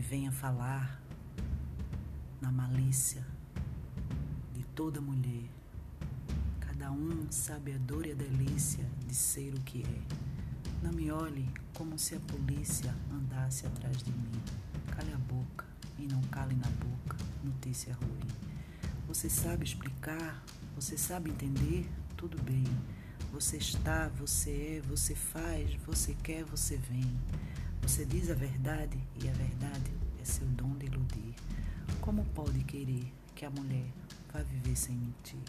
venha falar na malícia de toda mulher. Cada um sabe a dor e a delícia de ser o que é. Não me olhe como se a polícia andasse atrás de mim. Cale a boca e não cale na boca notícia ruim. Você sabe explicar? Você sabe entender? Tudo bem. Você está, você é, você faz, você quer, você vem. Você diz a verdade e a verdade é seu dom de iludir. Como pode querer que a mulher vá viver sem mentir?